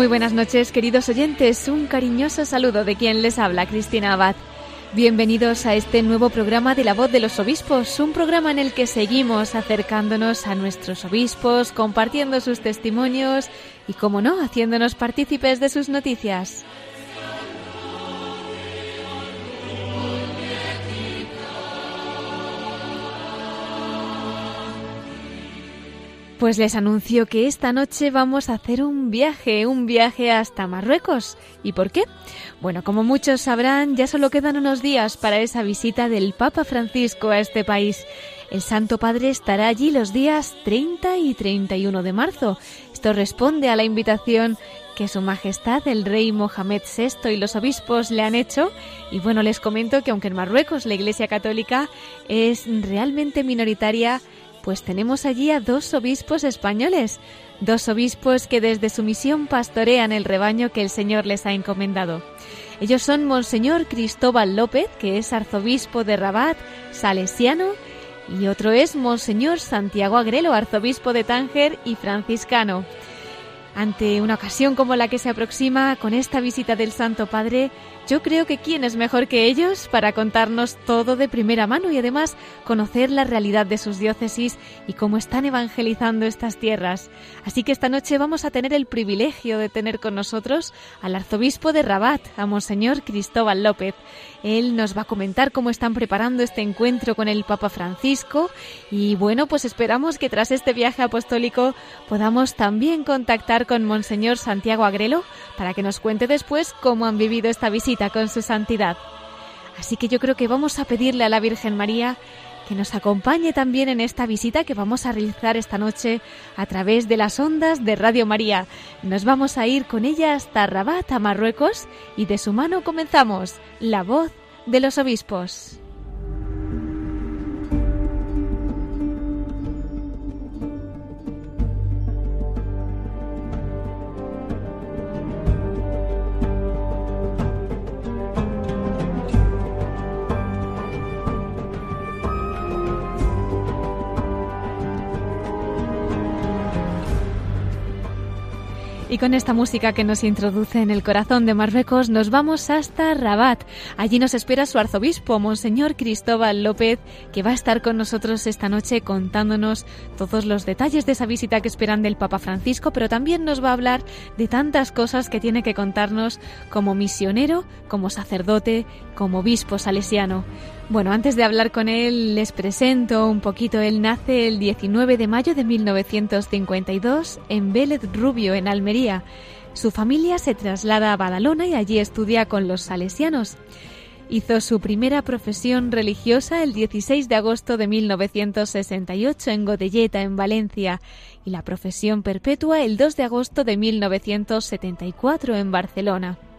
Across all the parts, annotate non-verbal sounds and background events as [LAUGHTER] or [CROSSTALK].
Muy buenas noches, queridos oyentes. Un cariñoso saludo de quien les habla, Cristina Abad. Bienvenidos a este nuevo programa de La Voz de los Obispos, un programa en el que seguimos acercándonos a nuestros obispos, compartiendo sus testimonios y, como no, haciéndonos partícipes de sus noticias. Pues les anuncio que esta noche vamos a hacer un viaje, un viaje hasta Marruecos. ¿Y por qué? Bueno, como muchos sabrán, ya solo quedan unos días para esa visita del Papa Francisco a este país. El Santo Padre estará allí los días 30 y 31 de marzo. Esto responde a la invitación que Su Majestad el Rey Mohamed VI y los obispos le han hecho. Y bueno, les comento que aunque en Marruecos la Iglesia Católica es realmente minoritaria, pues tenemos allí a dos obispos españoles, dos obispos que desde su misión pastorean el rebaño que el Señor les ha encomendado. Ellos son Monseñor Cristóbal López, que es arzobispo de Rabat, salesiano, y otro es Monseñor Santiago Agrelo, arzobispo de Tánger y franciscano. Ante una ocasión como la que se aproxima con esta visita del Santo Padre, yo creo que quién es mejor que ellos para contarnos todo de primera mano y además conocer la realidad de sus diócesis y cómo están evangelizando estas tierras. Así que esta noche vamos a tener el privilegio de tener con nosotros al arzobispo de Rabat, a Monseñor Cristóbal López. Él nos va a comentar cómo están preparando este encuentro con el Papa Francisco y bueno, pues esperamos que tras este viaje apostólico podamos también contactar con Monseñor Santiago Agrelo para que nos cuente después cómo han vivido esta visita con su santidad. Así que yo creo que vamos a pedirle a la Virgen María que nos acompañe también en esta visita que vamos a realizar esta noche a través de las ondas de Radio María. Nos vamos a ir con ella hasta Rabat, a Marruecos, y de su mano comenzamos La voz de los obispos. Y con esta música que nos introduce en el corazón de Marruecos, nos vamos hasta Rabat. Allí nos espera su arzobispo, Monseñor Cristóbal López, que va a estar con nosotros esta noche contándonos todos los detalles de esa visita que esperan del Papa Francisco, pero también nos va a hablar de tantas cosas que tiene que contarnos como misionero, como sacerdote, como obispo salesiano. Bueno, antes de hablar con él, les presento un poquito. Él nace el 19 de mayo de 1952 en Vélez Rubio, en Almería. Su familia se traslada a Badalona y allí estudia con los salesianos. Hizo su primera profesión religiosa el 16 de agosto de 1968 en Godelleta, en Valencia, y la profesión perpetua el 2 de agosto de 1974 en Barcelona.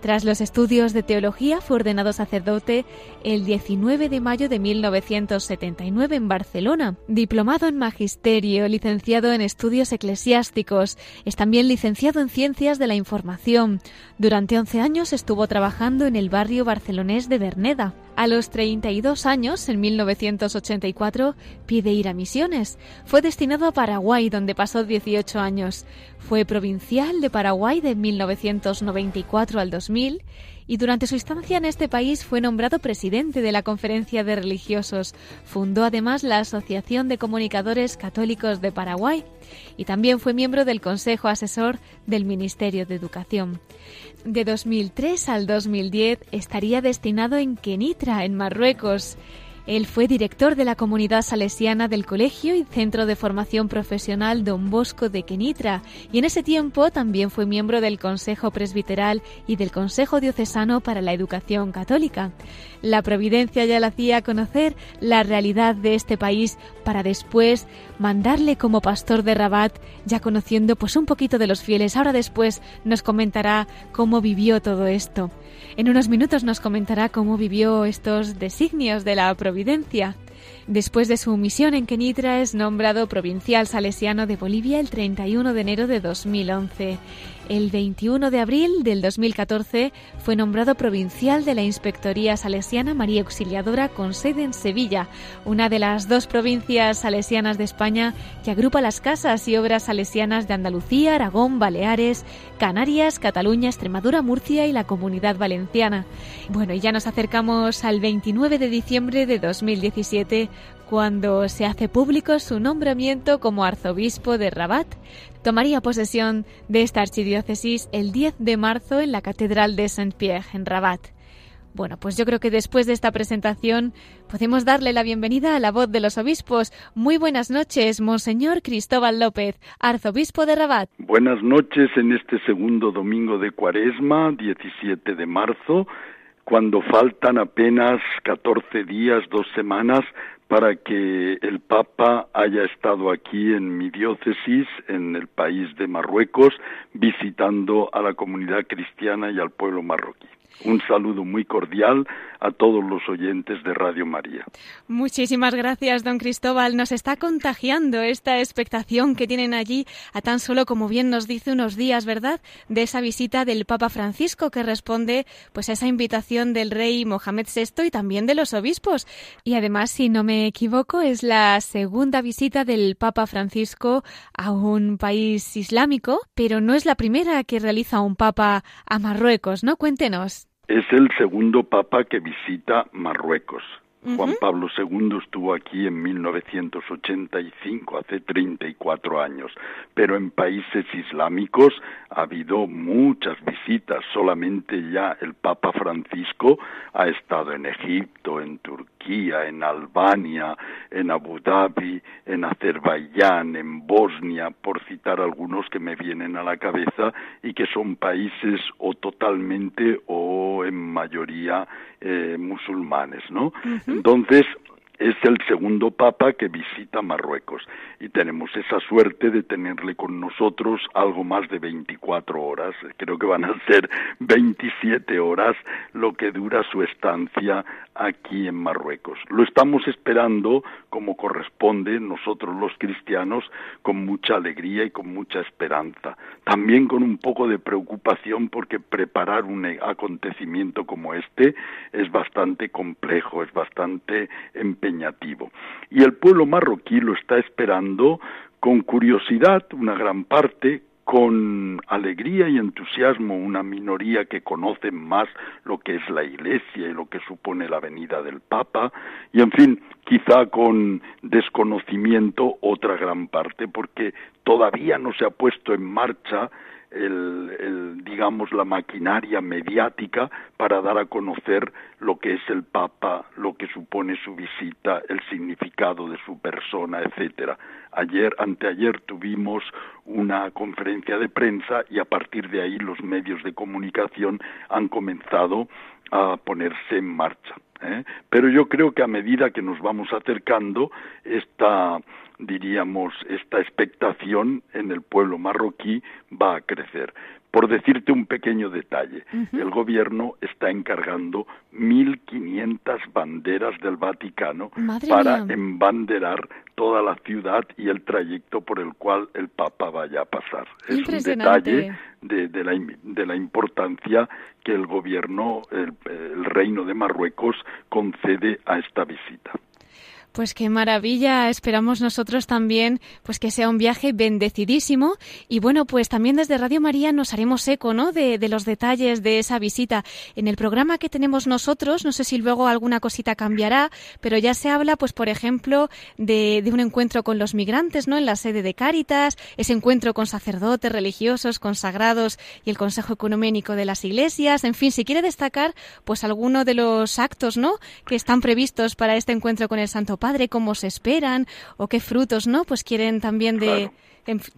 Tras los estudios de teología fue ordenado sacerdote el 19 de mayo de 1979 en Barcelona. Diplomado en magisterio, licenciado en estudios eclesiásticos, es también licenciado en ciencias de la información. Durante 11 años estuvo trabajando en el barrio barcelonés de Berneda. A los 32 años, en 1984, pide ir a misiones. Fue destinado a Paraguay, donde pasó 18 años. Fue provincial de Paraguay de 1994 al 2000 y durante su estancia en este país fue nombrado presidente de la Conferencia de Religiosos. Fundó además la Asociación de Comunicadores Católicos de Paraguay y también fue miembro del Consejo Asesor del Ministerio de Educación. De 2003 al 2010 estaría destinado en Kenitra, en Marruecos. Él fue director de la comunidad salesiana del Colegio y Centro de Formación Profesional Don Bosco de Kenitra y en ese tiempo también fue miembro del Consejo Presbiteral y del Consejo Diocesano para la Educación Católica. La providencia ya le hacía conocer la realidad de este país para después mandarle como pastor de Rabat, ya conociendo pues un poquito de los fieles. Ahora después nos comentará cómo vivió todo esto. En unos minutos nos comentará cómo vivió estos designios de la providencia. Después de su misión en Kenitra es nombrado provincial salesiano de Bolivia el 31 de enero de 2011. El 21 de abril del 2014 fue nombrado provincial de la Inspectoría Salesiana María Auxiliadora con sede en Sevilla, una de las dos provincias salesianas de España que agrupa las casas y obras salesianas de Andalucía, Aragón, Baleares, Canarias, Cataluña, Extremadura, Murcia y la Comunidad Valenciana. Bueno, y ya nos acercamos al 29 de diciembre de 2017 cuando se hace público su nombramiento como arzobispo de Rabat. Tomaría posesión de esta archidiócesis el 10 de marzo en la Catedral de Saint-Pierre, en Rabat. Bueno, pues yo creo que después de esta presentación podemos darle la bienvenida a la voz de los obispos. Muy buenas noches, Monseñor Cristóbal López, arzobispo de Rabat. Buenas noches en este segundo domingo de Cuaresma, 17 de marzo, cuando faltan apenas 14 días, dos semanas para que el Papa haya estado aquí en mi diócesis, en el país de Marruecos, visitando a la comunidad cristiana y al pueblo marroquí. Un saludo muy cordial a todos los oyentes de Radio María. Muchísimas gracias, don Cristóbal. Nos está contagiando esta expectación que tienen allí a tan solo, como bien nos dice, unos días, ¿verdad?, de esa visita del Papa Francisco que responde pues a esa invitación del rey Mohamed VI y también de los obispos. Y además, si no me equivoco, es la segunda visita del Papa Francisco a un país islámico, pero no es la primera que realiza un Papa a Marruecos, ¿no? Cuéntenos. Es el segundo papa que visita Marruecos. Juan Pablo II estuvo aquí en 1985, hace 34 años, pero en países islámicos ha habido muchas visitas. Solamente ya el Papa Francisco ha estado en Egipto, en Turquía, en Albania, en Abu Dhabi, en Azerbaiyán, en Bosnia, por citar algunos que me vienen a la cabeza y que son países o totalmente o en mayoría eh, musulmanes, ¿no? Entonces, es el segundo papa que visita Marruecos. Y tenemos esa suerte de tenerle con nosotros algo más de 24 horas, creo que van a ser 27 horas lo que dura su estancia aquí en Marruecos. Lo estamos esperando como corresponde nosotros los cristianos con mucha alegría y con mucha esperanza, también con un poco de preocupación porque preparar un acontecimiento como este es bastante complejo, es bastante Y el pueblo marroquí lo está esperando con curiosidad, una gran parte, con alegría y entusiasmo una minoría que conoce más lo que es la Iglesia y lo que supone la venida del Papa, y en fin, quizá con desconocimiento otra gran parte, porque todavía no se ha puesto en marcha el, digamos la maquinaria mediática para dar a conocer lo que es el Papa, lo que supone su visita, el significado de su persona, etcétera. Ayer, anteayer tuvimos una conferencia de prensa y a partir de ahí los medios de comunicación han comenzado a ponerse en marcha. ¿eh? Pero yo creo que a medida que nos vamos acercando, esta diríamos, esta expectación en el pueblo marroquí va a crecer. Por decirte un pequeño detalle, el gobierno está encargando 1.500 banderas del Vaticano para embanderar toda la ciudad y el trayecto por el cual el Papa vaya a pasar. Es un detalle de, de, la, de, la, importancia que el gobierno, el Reino de Marruecos, concede a esta visita. Pues qué maravilla, esperamos nosotros también pues que sea un viaje bendecidísimo y bueno, pues también desde Radio María nos haremos eco, ¿no? De, de, los detalles de esa visita. En el programa que tenemos nosotros, no sé si luego alguna cosita cambiará, pero ya se habla pues por ejemplo de, de un encuentro con los migrantes, ¿no? En la sede de Cáritas, ese encuentro con sacerdotes religiosos, consagrados y el Consejo Ecuménico de las Iglesias, en fin, si quiere destacar pues alguno de los actos, ¿no? Que están previstos para este encuentro con el Santo Padre, cómo se esperan o qué frutos, ¿no? Pues quieren también de...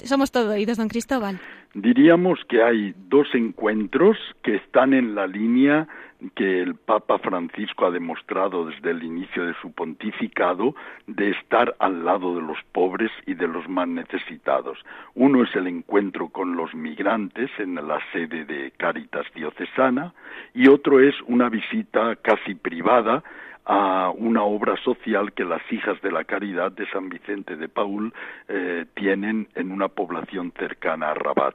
Somos todo oídos, don Cristóbal. Diríamos que hay dos encuentros que están en la línea que el Papa Francisco ha demostrado desde el inicio de su pontificado de estar al lado de los pobres y de los más necesitados. Uno es el encuentro con los migrantes en la sede de Cáritas Diocesana y otro es una visita casi privada a una obra social que las hijas de la caridad de San Vicente de Paul eh, tienen en una población cercana a Rabat.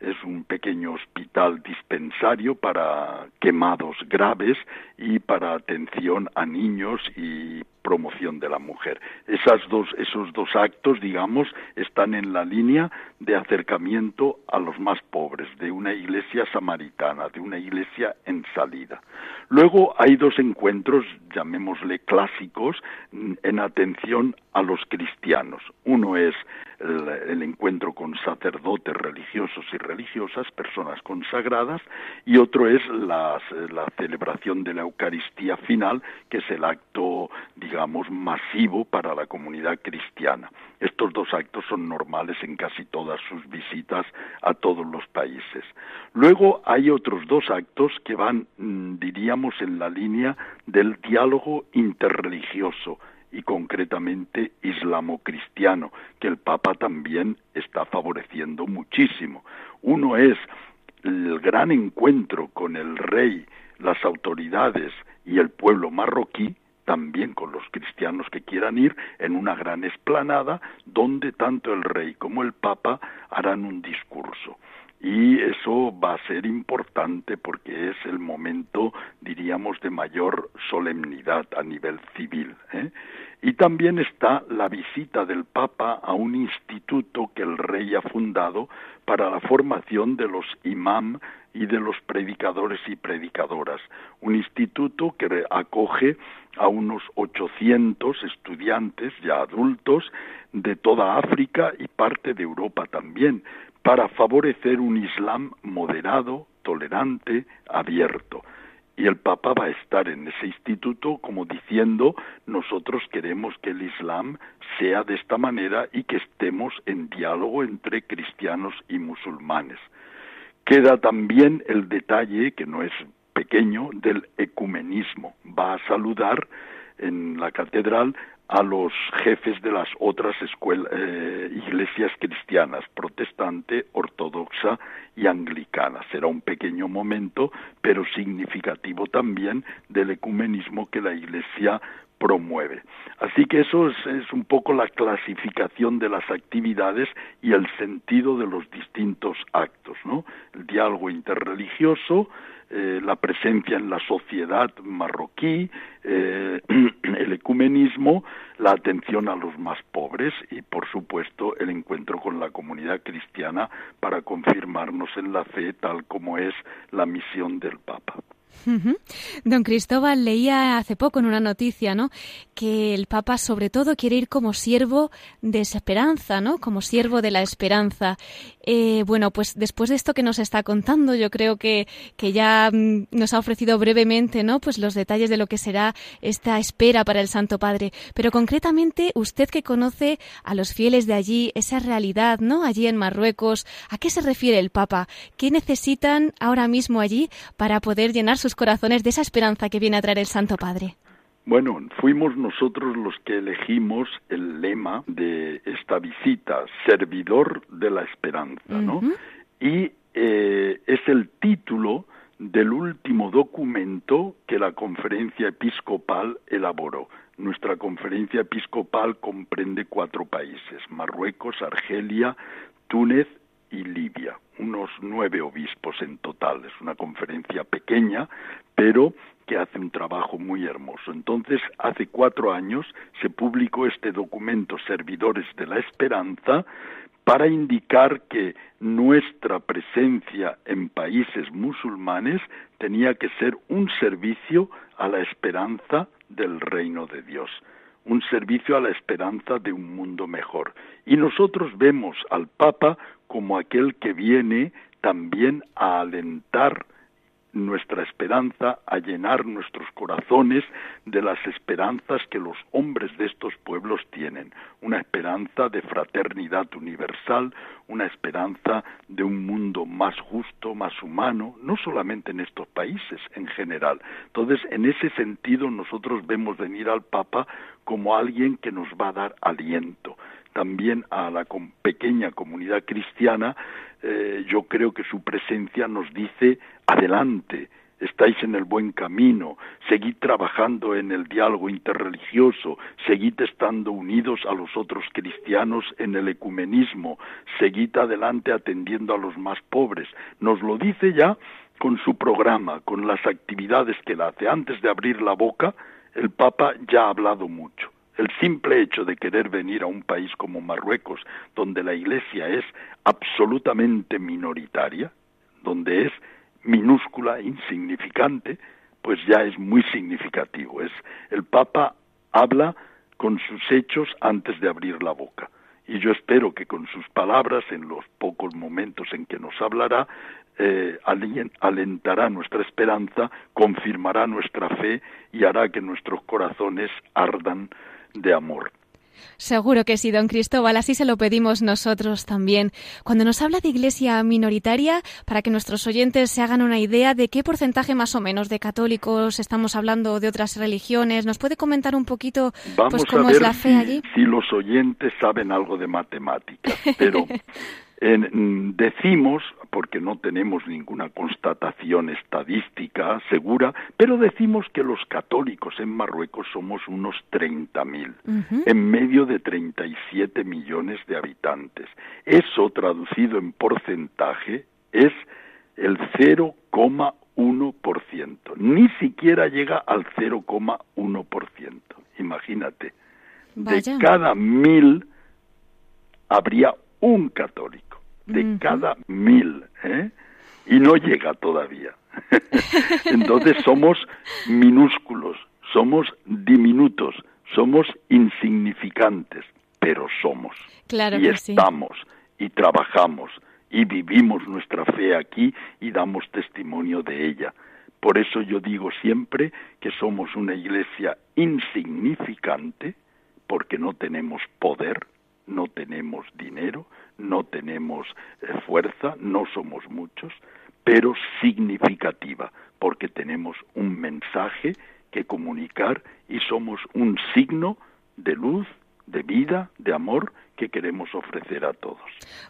Es un pequeño hospital dispensario para quemados graves y para atención a niños y promoción de la mujer. Esas dos, esos dos actos, digamos, están en la línea de acercamiento a los más pobres, de una iglesia samaritana, de una iglesia en salida. Luego hay dos encuentros, llamémosle clásicos, en atención a los cristianos. Uno es el, encuentro con sacerdotes religiosos y religiosas, personas consagradas, y otro es la celebración de la Eucaristía final, que es el acto, digamos, masivo para la comunidad cristiana. Estos dos actos son normales en casi todas sus visitas a todos los países. Luego hay otros dos actos que van, mm, diríamos, en la línea del diálogo interreligioso, y concretamente islamo-cristiano, que el Papa también está favoreciendo muchísimo. Uno es el gran encuentro con el rey, las autoridades y el pueblo marroquí, también con los cristianos que quieran ir, en una gran esplanada donde tanto el rey como el papa harán un discurso y eso va a ser importante porque es el momento, diríamos, de mayor solemnidad a nivel civil. ¿eh? Y también está la visita del Papa a un instituto que el rey ha fundado para la formación de los imam y de los predicadores y predicadoras. Un instituto que acoge a unos 800 estudiantes ya adultos de toda África y parte de Europa también, para favorecer un Islam moderado, tolerante, abierto. Y el Papa va a estar en ese instituto como diciendo, nosotros queremos que el Islam sea de esta manera y que estemos en diálogo entre cristianos y musulmanes. Queda también el detalle, que no es pequeño, del ecumenismo. Va a saludar en la catedral a los jefes de las otras eh, iglesias cristianas, protestante, ortodoxa y anglicana. Será un pequeño momento, pero significativo también del ecumenismo que la Iglesia promueve. Así que eso es, es, un poco la clasificación de las actividades y el sentido de los distintos actos, ¿no? El diálogo interreligioso, eh, la presencia en la sociedad marroquí, eh, [CLEARS THROAT] el ecumenismo, la atención a los más pobres y, por supuesto, el encuentro con la comunidad cristiana para confirmarnos en la fe tal como es la misión del Papa. Don Cristóbal leía hace poco en una noticia, ¿no? Que el Papa sobre todo quiere ir como siervo de esperanza, ¿no? Como siervo de la esperanza. Eh, bueno, pues después de esto que nos está contando, yo creo que, que ya mm, nos ha ofrecido brevemente, ¿no? Pues los detalles de lo que será esta espera para el Santo Padre. Pero concretamente, usted que conoce a los fieles de allí, esa realidad, ¿no? Allí en Marruecos, ¿a qué se refiere el Papa? ¿Qué necesitan ahora mismo allí para poder llenar sus corazones de esa esperanza que viene a traer el Santo Padre? Bueno, fuimos nosotros los que elegimos el lema de esta visita, servidor de la esperanza, ¿no? Y eh, es el título del último documento que la conferencia episcopal elaboró. Nuestra conferencia episcopal comprende cuatro países, Marruecos, Argelia, Túnez y Libia, unos nueve obispos en total. Es una conferencia pequeña, pero que hace un trabajo muy hermoso. Entonces, hace cuatro años se publicó este documento Servidores de la Esperanza para indicar que nuestra presencia en países musulmanes tenía que ser un servicio a la esperanza del reino de Dios, un servicio a la esperanza de un mundo mejor. Y nosotros vemos al Papa como aquel que viene también a alentar nuestra esperanza, a llenar nuestros corazones de las esperanzas que los hombres de estos pueblos tienen, una esperanza de fraternidad universal, una esperanza de un mundo más justo, más humano, no solamente en estos países, en general. Entonces, en ese sentido, nosotros vemos venir al Papa como alguien que nos va a dar aliento, también a la pequeña comunidad cristiana, eh, yo creo que su presencia nos dice adelante, estáis en el buen camino, seguid trabajando en el diálogo interreligioso, seguid estando unidos a los otros cristianos en el ecumenismo, seguid adelante atendiendo a los más pobres. Nos lo dice ya con su programa, con las actividades que él hace. Antes de abrir la boca, el Papa ya ha hablado mucho. El simple hecho de querer venir a un país como Marruecos, donde la Iglesia es absolutamente minoritaria, donde es minúscula, insignificante, pues ya es muy significativo. Es el Papa habla con sus hechos antes de abrir la boca. Y yo espero que con sus palabras, en los pocos momentos en que nos hablará, eh, alentará nuestra esperanza, confirmará nuestra fe y hará que nuestros corazones ardan de amor. Seguro que sí, don Cristóbal, así se lo pedimos nosotros también. Cuando nos habla de iglesia minoritaria, para que nuestros oyentes se hagan una idea de qué porcentaje más o menos de católicos estamos hablando de otras religiones, ¿nos puede comentar un poquito pues, cómo es la fe allí? Si los oyentes saben algo de matemáticas, pero [LAUGHS] En, decimos, porque no tenemos ninguna constatación estadística segura, pero decimos que los católicos en Marruecos somos unos 30.000, en medio de 37 millones de habitantes. Eso, traducido en porcentaje, es el 0,1%. Ni siquiera llega al 0,1%. Imagínate. De cada mil habría un católico de cada mil, ¿eh? y no llega todavía. [LAUGHS] Entonces somos minúsculos, somos diminutos, somos insignificantes, pero somos. Claro y estamos, y trabajamos, y vivimos nuestra fe aquí y damos testimonio de ella. Por eso yo digo siempre que somos una iglesia insignificante, porque no tenemos poder, no tenemos dinero, no tenemos eh, fuerza, no somos muchos, pero significativa, porque tenemos un mensaje que comunicar y somos un signo de luz, de vida, de amor que queremos ofrecer a todos.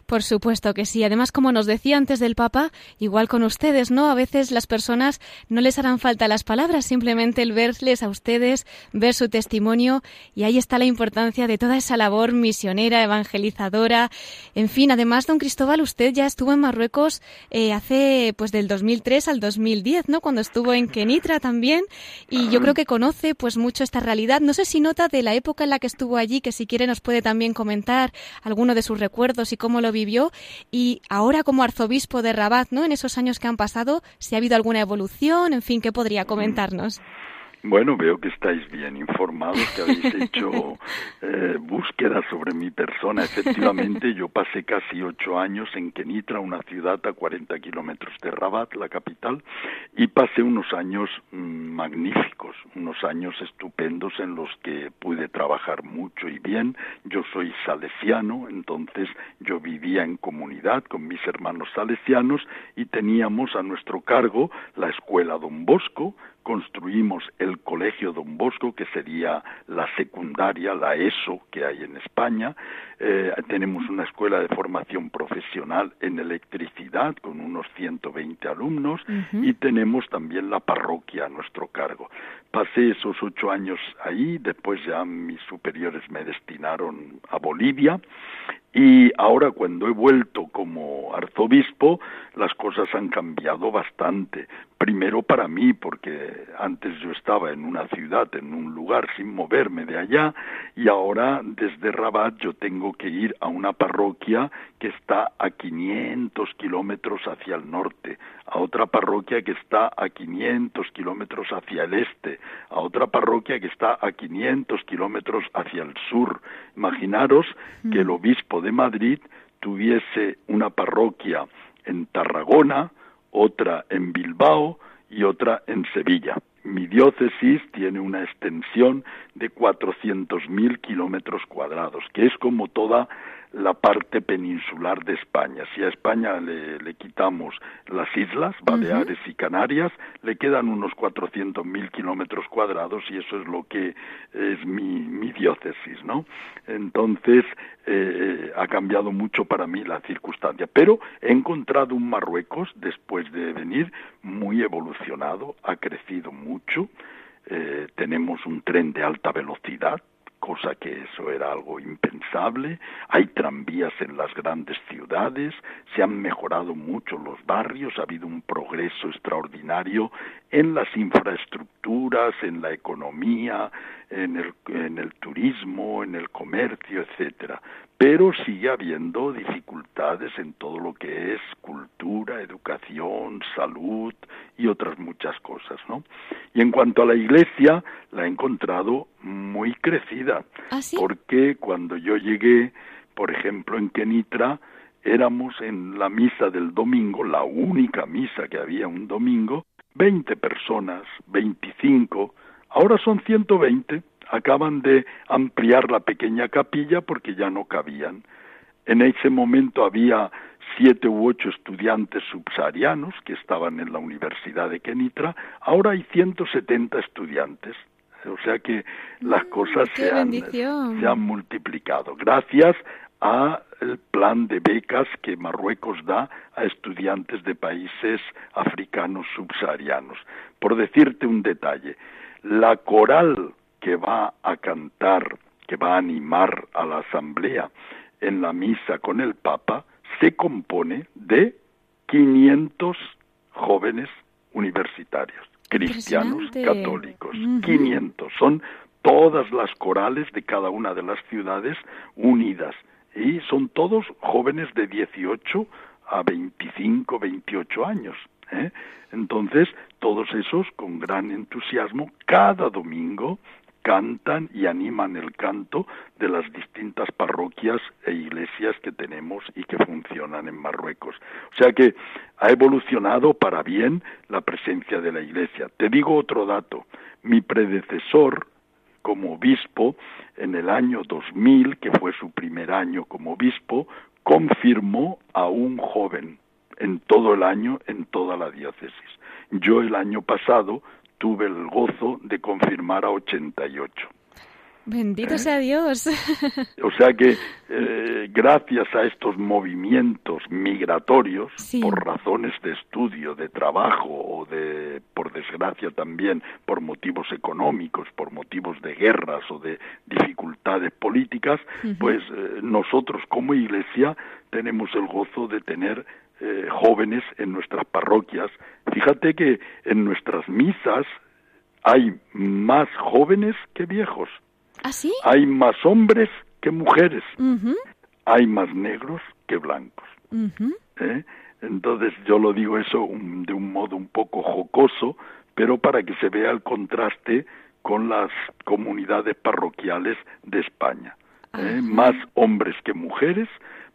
Por supuesto que sí. Además, como nos decía antes del Papa, igual con ustedes, ¿no? A veces las personas no les harán falta las palabras, simplemente el verles a ustedes, ver su testimonio, y ahí está la importancia de toda esa labor misionera, evangelizadora. En fin, además, don Cristóbal, usted ya estuvo en Marruecos eh, hace, pues, del 2003 al 2010, ¿no? Cuando estuvo en Kenitra también, y yo creo que conoce, pues, mucho esta realidad. No sé si nota de la época en la que estuvo allí, que si quiere nos puede también comentar alguno de sus recuerdos y cómo lo vivió. Y ahora como arzobispo de Rabat, ¿no? En esos años que han pasado, si ha habido alguna evolución, en fin, ¿qué podría comentarnos? Bueno, veo que estáis bien informados, que habéis [LAUGHS] hecho eh, búsqueda sobre mi persona. Efectivamente, yo pasé casi ocho años en Kenitra, una ciudad a 40 kilómetros de Rabat, la capital, y pasé unos años mm, magníficos, unos años estupendos en los que pude trabajar mucho y bien. Yo soy salesiano, entonces yo vivía en comunidad con mis hermanos salesianos y teníamos a nuestro cargo la escuela Don Bosco, construimos el Colegio Don Bosco, que sería la secundaria, la ESO que hay en España. Eh, tenemos una escuela de formación profesional en electricidad con unos 120 alumnos y tenemos también la parroquia a nuestro cargo. Pasé esos ocho años ahí, después ya mis superiores me destinaron a Bolivia y ahora cuando he vuelto como arzobispo, las cosas han cambiado bastante primero para mí, porque antes yo estaba en una ciudad, en un lugar sin moverme de allá, y ahora desde Rabat yo tengo que ir a una parroquia que está a 500 kilómetros hacia el norte, a otra parroquia que está a 500 kilómetros hacia el este, a otra parroquia que está a 500 kilómetros hacia el sur. Imaginaros que el obispo de Madrid tuviese una parroquia en Tarragona, otra en Bilbao y otra en Sevilla. Mi diócesis tiene una extensión de 400.000 kilómetros cuadrados, que es como toda la parte peninsular de España. Si a España le, quitamos las islas, Baleares y Canarias, le quedan unos 400.000 kilómetros cuadrados y eso es lo que es mi, diócesis, ¿no? Entonces, eh, ha cambiado mucho para mí la circunstancia, pero he encontrado un Marruecos, después de venir, muy evolucionado, ha crecido mucho, eh, tenemos un tren de alta velocidad, cosa que eso era algo impensable. Hay tranvías en las grandes ciudades, se han mejorado mucho los barrios, ha habido un progreso extraordinario en las infraestructuras, en la economía, en el, en el turismo, en el comercio, etcétera. Pero sigue habiendo dificultades en todo lo que es cultura, educación, salud y otras muchas cosas, ¿no? Y en cuanto a la iglesia, la he encontrado muy crecida, ¿Ah, porque cuando yo llegué, por ejemplo, en Kenitra, éramos en la misa del domingo, la única misa que había un domingo, 20 personas, 25, ahora son 120, acaban de ampliar la pequeña capilla porque ya no cabían. En ese momento había siete u ocho estudiantes subsaharianos que estaban en la Universidad de Kenitra, ahora hay 170 estudiantes. O sea que las mm, cosas se han, se han multiplicado. Gracias al plan de becas que Marruecos da a estudiantes de países africanos subsaharianos. Por decirte un detalle, la coral que va a cantar, que va a animar a la asamblea en la misa con el Papa, se compone de 500 jóvenes universitarios, cristianos católicos. 500. Son todas las corales de cada una de las ciudades unidas y son todos jóvenes de 18 a 25, 28 años. ¿Eh? Entonces, todos esos con gran entusiasmo, cada domingo cantan y animan el canto de las distintas parroquias e iglesias que tenemos y que funcionan en Marruecos. O sea que ha evolucionado para bien la presencia de la iglesia. Te digo otro dato. Mi predecesor, como obispo en el año 2000, que fue su primer año como obispo, confirmó a un joven en todo el año en toda la diócesis. Yo el año pasado tuve el gozo de confirmar a 88. Bendito ¿Eh? sea Dios. O sea que eh, gracias a estos movimientos migratorios, por razones de estudio, de trabajo o de, por desgracia también, por motivos económicos, por motivos de guerras o de dificultades políticas, pues eh, nosotros como Iglesia tenemos el gozo de tener jóvenes en nuestras parroquias. Fíjate que en nuestras misas hay más jóvenes que viejos. ¿Ah, Hay más hombres que mujeres. Hay más negros que blancos. ¿Eh? Entonces yo lo digo eso de un modo un poco jocoso, pero para que se vea el contraste con las comunidades parroquiales de España. ¿eh? Más hombres que mujeres,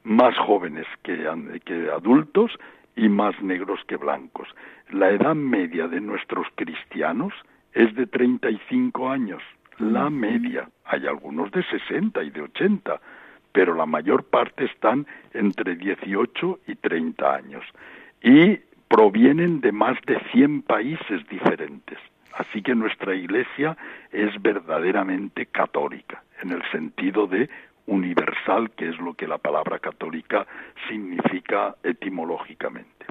más jóvenes que, que adultos y más negros que blancos. La edad media de nuestros cristianos es de 35 años la media. Hay algunos de 60 y de 80, pero la mayor parte están entre 18 y 30 años y provienen de más de 100 países diferentes. Así que nuestra Iglesia es verdaderamente católica, en el sentido de universal, que es lo que la palabra católica significa etimológicamente.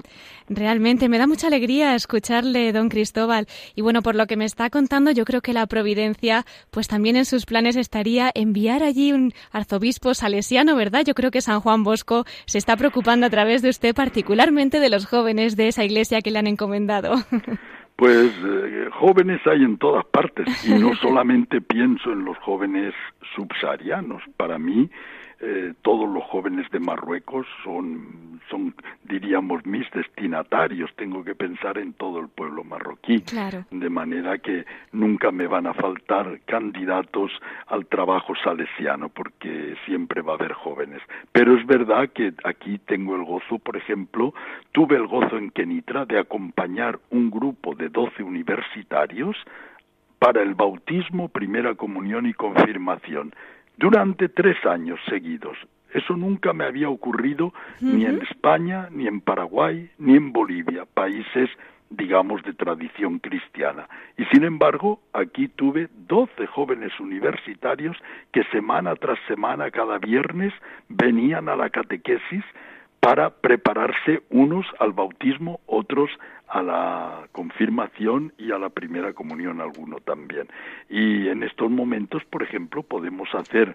Realmente me da mucha alegría escucharle, don Cristóbal. Y bueno, por lo que me está contando, yo creo que la providencia, pues también en sus planes estaría enviar allí un arzobispo salesiano, ¿verdad? Yo creo que San Juan Bosco se está preocupando a través de usted particularmente de los jóvenes de esa iglesia que le han encomendado. [LAUGHS] Pues eh, jóvenes hay en todas partes y no [LAUGHS] solamente pienso en los jóvenes subsaharianos. Para mí, eh, todos los jóvenes de Marruecos son, son, diríamos, mis destinatarios. Tengo que pensar en todo el pueblo marroquí. De manera que nunca me van a faltar candidatos al trabajo salesiano, porque siempre va a haber jóvenes. Pero es verdad que aquí tengo el gozo, por ejemplo, tuve el gozo en Kenitra de acompañar un grupo de 12 universitarios para el bautismo, primera comunión y confirmación durante tres años seguidos. Eso nunca me había ocurrido ni en España, ni en Paraguay, ni en Bolivia, países, digamos, de tradición cristiana. Y sin embargo, aquí tuve doce jóvenes universitarios que semana tras semana, cada viernes, venían a la catequesis para prepararse unos al bautismo, otros a la confirmación y a la primera comunión alguno también. Y en estos momentos, por ejemplo, podemos hacer,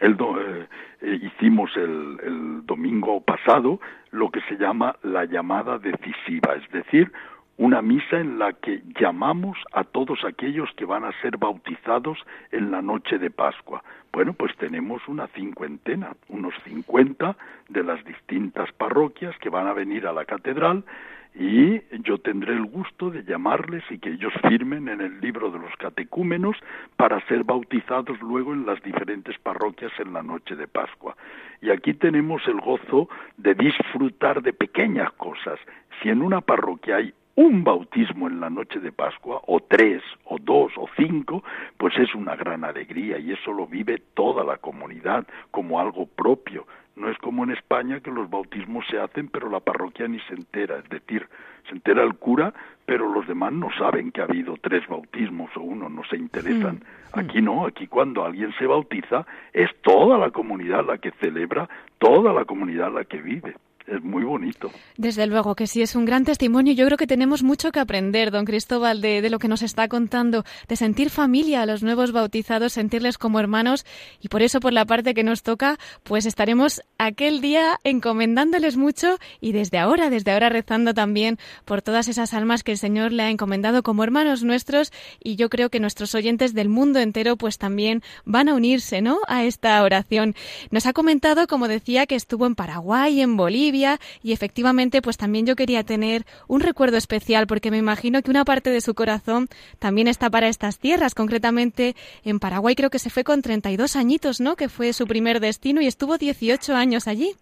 el eh, eh, hicimos el, el domingo pasado lo que se llama la llamada decisiva, es decir, una misa en la que llamamos a todos aquellos que van a ser bautizados en la noche de Pascua. Bueno, pues tenemos una cincuentena, unos cincuenta de las distintas parroquias que van a venir a la catedral y yo tendré el gusto de llamarles y que ellos firmen en el libro de los catecúmenos para ser bautizados luego en las diferentes parroquias en la noche de Pascua. Y aquí tenemos el gozo de disfrutar de pequeñas cosas. Si en una parroquia hay un bautismo en la noche de Pascua, o tres, o dos, o cinco, pues es una gran alegría y eso lo vive toda la comunidad como algo propio. No es como en España que los bautismos se hacen pero la parroquia ni se entera, es decir, se entera el cura pero los demás no saben que ha habido tres bautismos o uno, no se interesan. Mm, mm. Aquí no, aquí cuando alguien se bautiza es toda la comunidad la que celebra, toda la comunidad la que vive es muy bonito. Desde luego que sí, es un gran testimonio. Yo creo que tenemos mucho que aprender, don Cristóbal, de, lo que nos está contando, de sentir familia a los nuevos bautizados, sentirles como hermanos y por eso, por la parte que nos toca, pues estaremos aquel día encomendándoles mucho y desde ahora, desde ahora rezando también por todas esas almas que el Señor le ha encomendado como hermanos nuestros y yo creo que nuestros oyentes del mundo entero pues también van a unirse, ¿no? A esta oración. Nos ha comentado, como decía, que estuvo en Paraguay, en Bolivia, y efectivamente pues también yo quería tener un recuerdo especial porque me imagino que una parte de su corazón también está para estas tierras, concretamente en Paraguay creo que se fue con 32 añitos, ¿no? Que fue su primer destino y estuvo 18 años allí.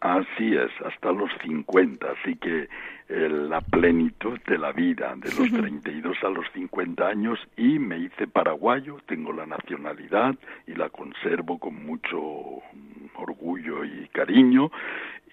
Así es, hasta los 50, así que eh, la plenitud de la vida, de los [LAUGHS] 32 a los 50 años, y me hice paraguayo, tengo la nacionalidad y la conservo con mucho orgullo y cariño,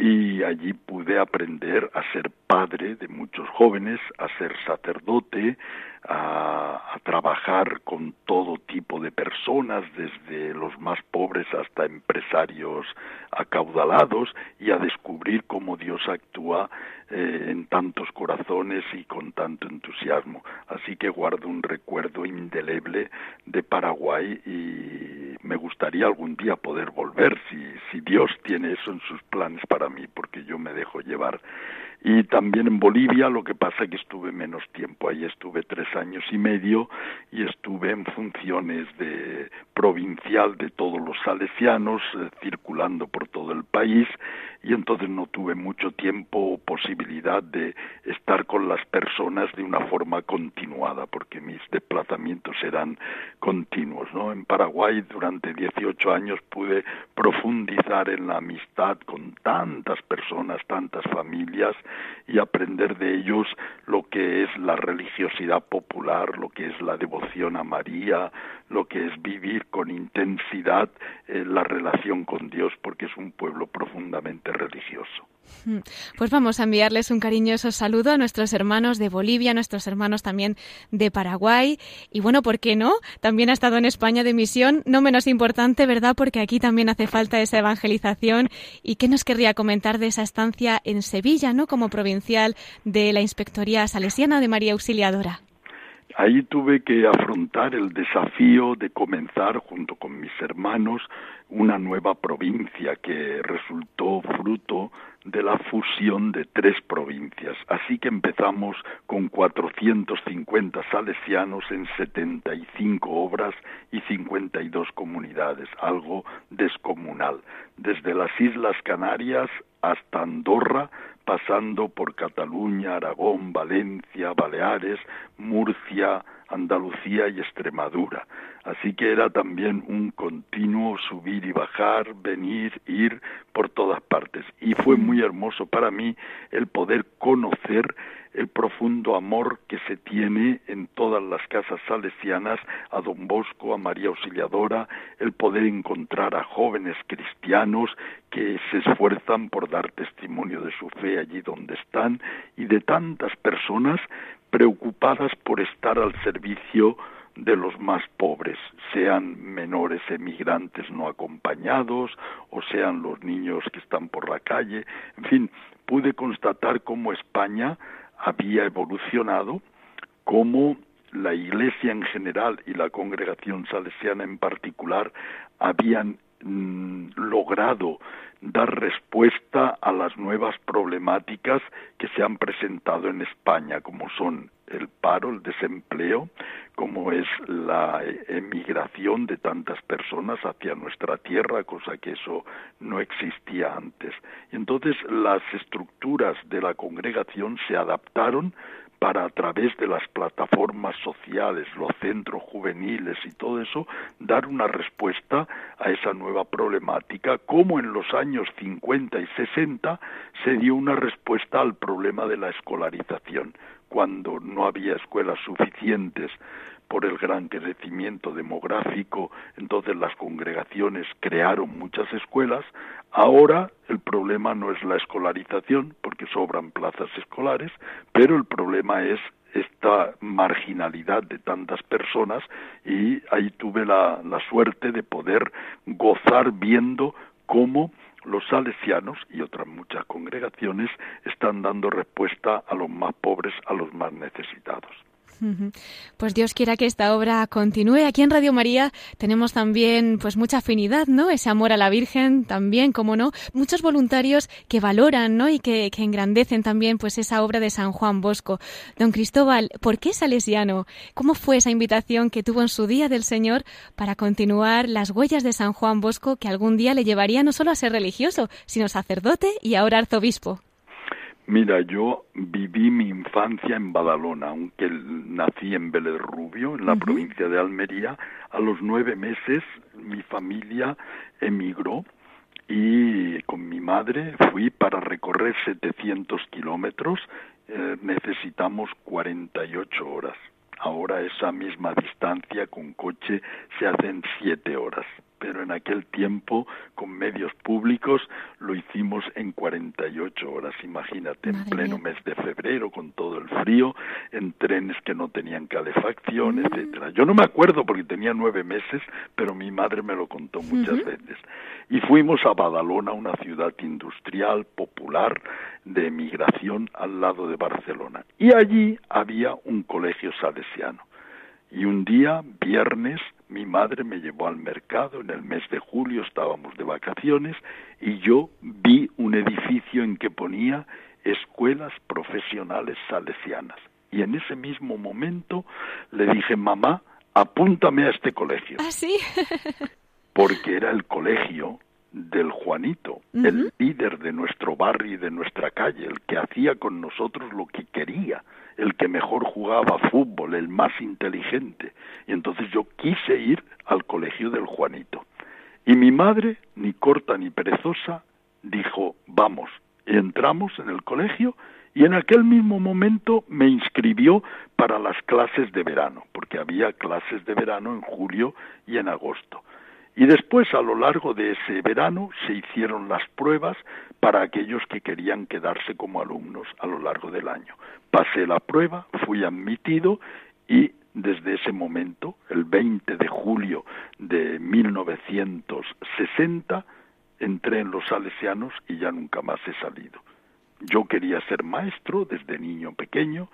y allí pude aprender a ser padre de muchos jóvenes, a ser sacerdote, a, a, trabajar con todo tipo de personas, desde los más pobres hasta empresarios acaudalados, y a descubrir cómo Dios actúa eh, en tantos corazones y con tanto entusiasmo. Así que guardo un recuerdo indeleble de Paraguay y me gustaría algún día poder volver, si, si Dios tiene eso en sus planes para mí, porque yo me dejo llevar. Y también en Bolivia, lo que pasa que estuve menos tiempo, ahí estuve tres años y medio y estuve en funciones de provincial de todos los salesianos, eh, circulando por todo el país y entonces no tuve mucho tiempo o posibilidad de estar con las personas de una forma continuada, porque mis desplazamientos eran continuos, ¿no? En Paraguay durante 18 años pude profundizar en la amistad con tantas personas, tantas familias, y aprender de ellos lo que es la religiosidad popular, lo que es la devoción a María, lo que es vivir con intensidad eh, la relación con Dios, porque es un pueblo profundamente religioso. Mm. Pues vamos a enviarles un cariñoso saludo a nuestros hermanos de Bolivia, a nuestros hermanos también de Paraguay. Y bueno, ¿por qué no? También ha estado en España de misión, no menos importante, ¿verdad? Porque aquí también hace falta esa evangelización. ¿Y qué nos querría comentar de esa estancia en Sevilla, ¿no? Como provincial de la Inspectoría Salesiana de María Auxiliadora. Ahí tuve que afrontar el desafío de comenzar junto con mis hermanos una nueva provincia que resultó fruto de la fusión de tres provincias. Así que empezamos con 450 salesianos en 75 obras y 52 comunidades, algo descomunal. Desde las Islas Canarias hasta Andorra, pasando por Cataluña, Aragón, Valencia, Baleares, Murcia, Andalucía y Extremadura. Así que era también un continuo subir y bajar, venir, ir por todas partes. Y fue muy hermoso para mí el poder conocer el profundo amor que se tiene en todas las casas salesianas a don Bosco, a María Auxiliadora, el poder encontrar a jóvenes cristianos que se esfuerzan por dar testimonio de su fe allí donde están y de tantas personas preocupadas por estar al servicio de los más pobres, sean menores emigrantes no acompañados o sean los niños que están por la calle. En fin, pude constatar cómo España había evolucionado, cómo la Iglesia en general y la congregación salesiana en particular habían mm, logrado dar respuesta a las nuevas problemáticas que se han presentado en España, como son el paro, el desempleo, como es la emigración de tantas personas hacia nuestra tierra, cosa que eso no existía antes. Entonces las estructuras de la congregación se adaptaron para a través de las plataformas sociales, los centros juveniles y todo eso, dar una respuesta a esa nueva problemática, como en los años 50 y 60 se dio una respuesta al problema de la escolarización, cuando no había escuelas suficientes por el gran crecimiento demográfico, entonces las congregaciones crearon muchas escuelas. Ahora el problema no es la escolarización, porque sobran plazas escolares, pero el problema es esta marginalidad de tantas personas y ahí tuve la, la suerte de poder gozar viendo cómo los salesianos y otras muchas congregaciones están dando respuesta a los más pobres, a los más necesitados. Pues Dios quiera que esta obra continúe. Aquí en Radio María tenemos también pues mucha afinidad, ¿no? Ese amor a la Virgen también, como no, muchos voluntarios que valoran, ¿no? Y que, engrandecen también pues esa obra de San Juan Bosco. Don Cristóbal, ¿por qué salesiano? ¿Cómo fue esa invitación que tuvo en su día del Señor para continuar las huellas de San Juan Bosco que algún día le llevaría no solo a ser religioso, sino sacerdote y ahora arzobispo? Mira, yo viví mi infancia en Badalona, aunque nací en Vélez Rubio, en la provincia de Almería. A los nueve meses mi familia emigró y con mi madre fui para recorrer 700 kilómetros. Eh, necesitamos 48 horas. Ahora esa misma distancia con coche se hacen siete horas pero en aquel tiempo con medios públicos lo hicimos en 48 horas, imagínate, en pleno mes de febrero con todo el frío, en trenes que no tenían calefacción, mm. etcétera. Yo no me acuerdo porque tenía nueve meses, pero mi madre me lo contó muchas veces. Y fuimos a Badalona, una ciudad industrial, popular, de emigración al lado de Barcelona. Y allí había un colegio salesiano. Y un día, viernes, mi madre me llevó al mercado en el mes de julio, estábamos de vacaciones, y yo vi un edificio en que ponía escuelas profesionales salesianas. Y en ese mismo momento le dije, mamá, apúntame a este colegio. ¿Ah, sí? porque era el colegio del Juanito, el líder de nuestro barrio y de nuestra calle, el que hacía con nosotros lo que quería el que mejor jugaba fútbol, el más inteligente. Y entonces yo quise ir al colegio del Juanito. Y mi madre, ni corta ni perezosa, dijo, vamos. Y entramos en el colegio y en aquel mismo momento me inscribió para las clases de verano, porque había clases de verano en julio y en agosto. Y después, a lo largo de ese verano, se hicieron las pruebas para aquellos que querían quedarse como alumnos a lo largo del año. Pasé la prueba, fui admitido y desde ese momento, el 20 de julio de 1960, entré en los salesianos y ya nunca más he salido. Yo quería ser maestro desde niño pequeño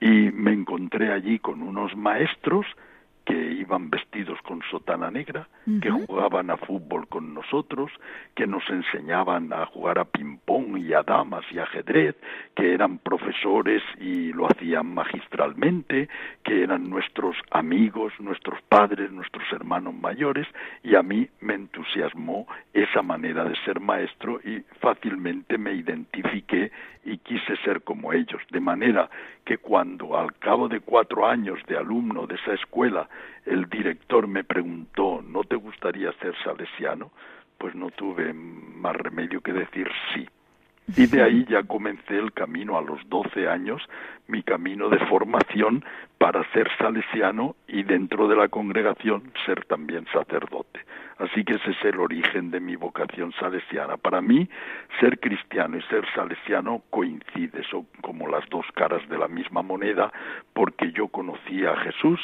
y me encontré allí con unos maestros que iban vestidos con sotana negra, que jugaban a fútbol con nosotros, que nos enseñaban a jugar a ping-pong y a damas y ajedrez, que eran profesores y lo hacían magistralmente, que eran nuestros amigos, nuestros padres, nuestros hermanos mayores, y a mí me entusiasmó esa manera de ser maestro y fácilmente me identifiqué y quise ser como ellos, de manera que cuando al cabo de cuatro años de alumno de esa escuela el director me preguntó, ¿no te gustaría ser salesiano? Pues no tuve más remedio que decir sí. Y de ahí ya comencé el camino a los doce años, mi camino de formación para ser salesiano y dentro de la congregación ser también sacerdote. Así que ese es el origen de mi vocación salesiana. Para mí, ser cristiano y ser salesiano coincide, son como las dos caras de la misma moneda, porque yo conocí a Jesús